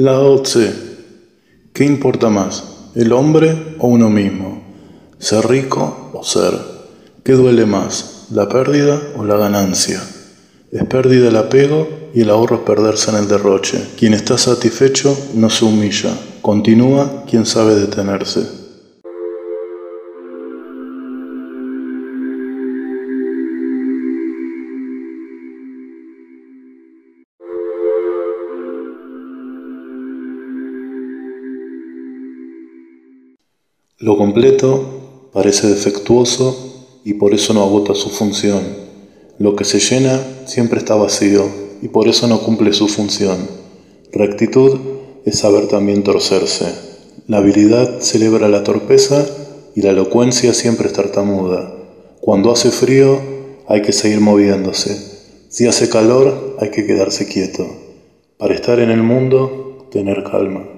Lao Tse. ¿Qué importa más, el hombre o uno mismo? ¿Ser rico o ser? ¿Qué duele más, la pérdida o la ganancia? Es pérdida el apego y el ahorro es perderse en el derroche. Quien está satisfecho no se humilla, continúa quien sabe detenerse. Lo completo parece defectuoso y por eso no agota su función. Lo que se llena siempre está vacío y por eso no cumple su función. Rectitud es saber también torcerse. La habilidad celebra la torpeza y la elocuencia siempre es tartamuda. Cuando hace frío hay que seguir moviéndose. Si hace calor hay que quedarse quieto. Para estar en el mundo, tener calma.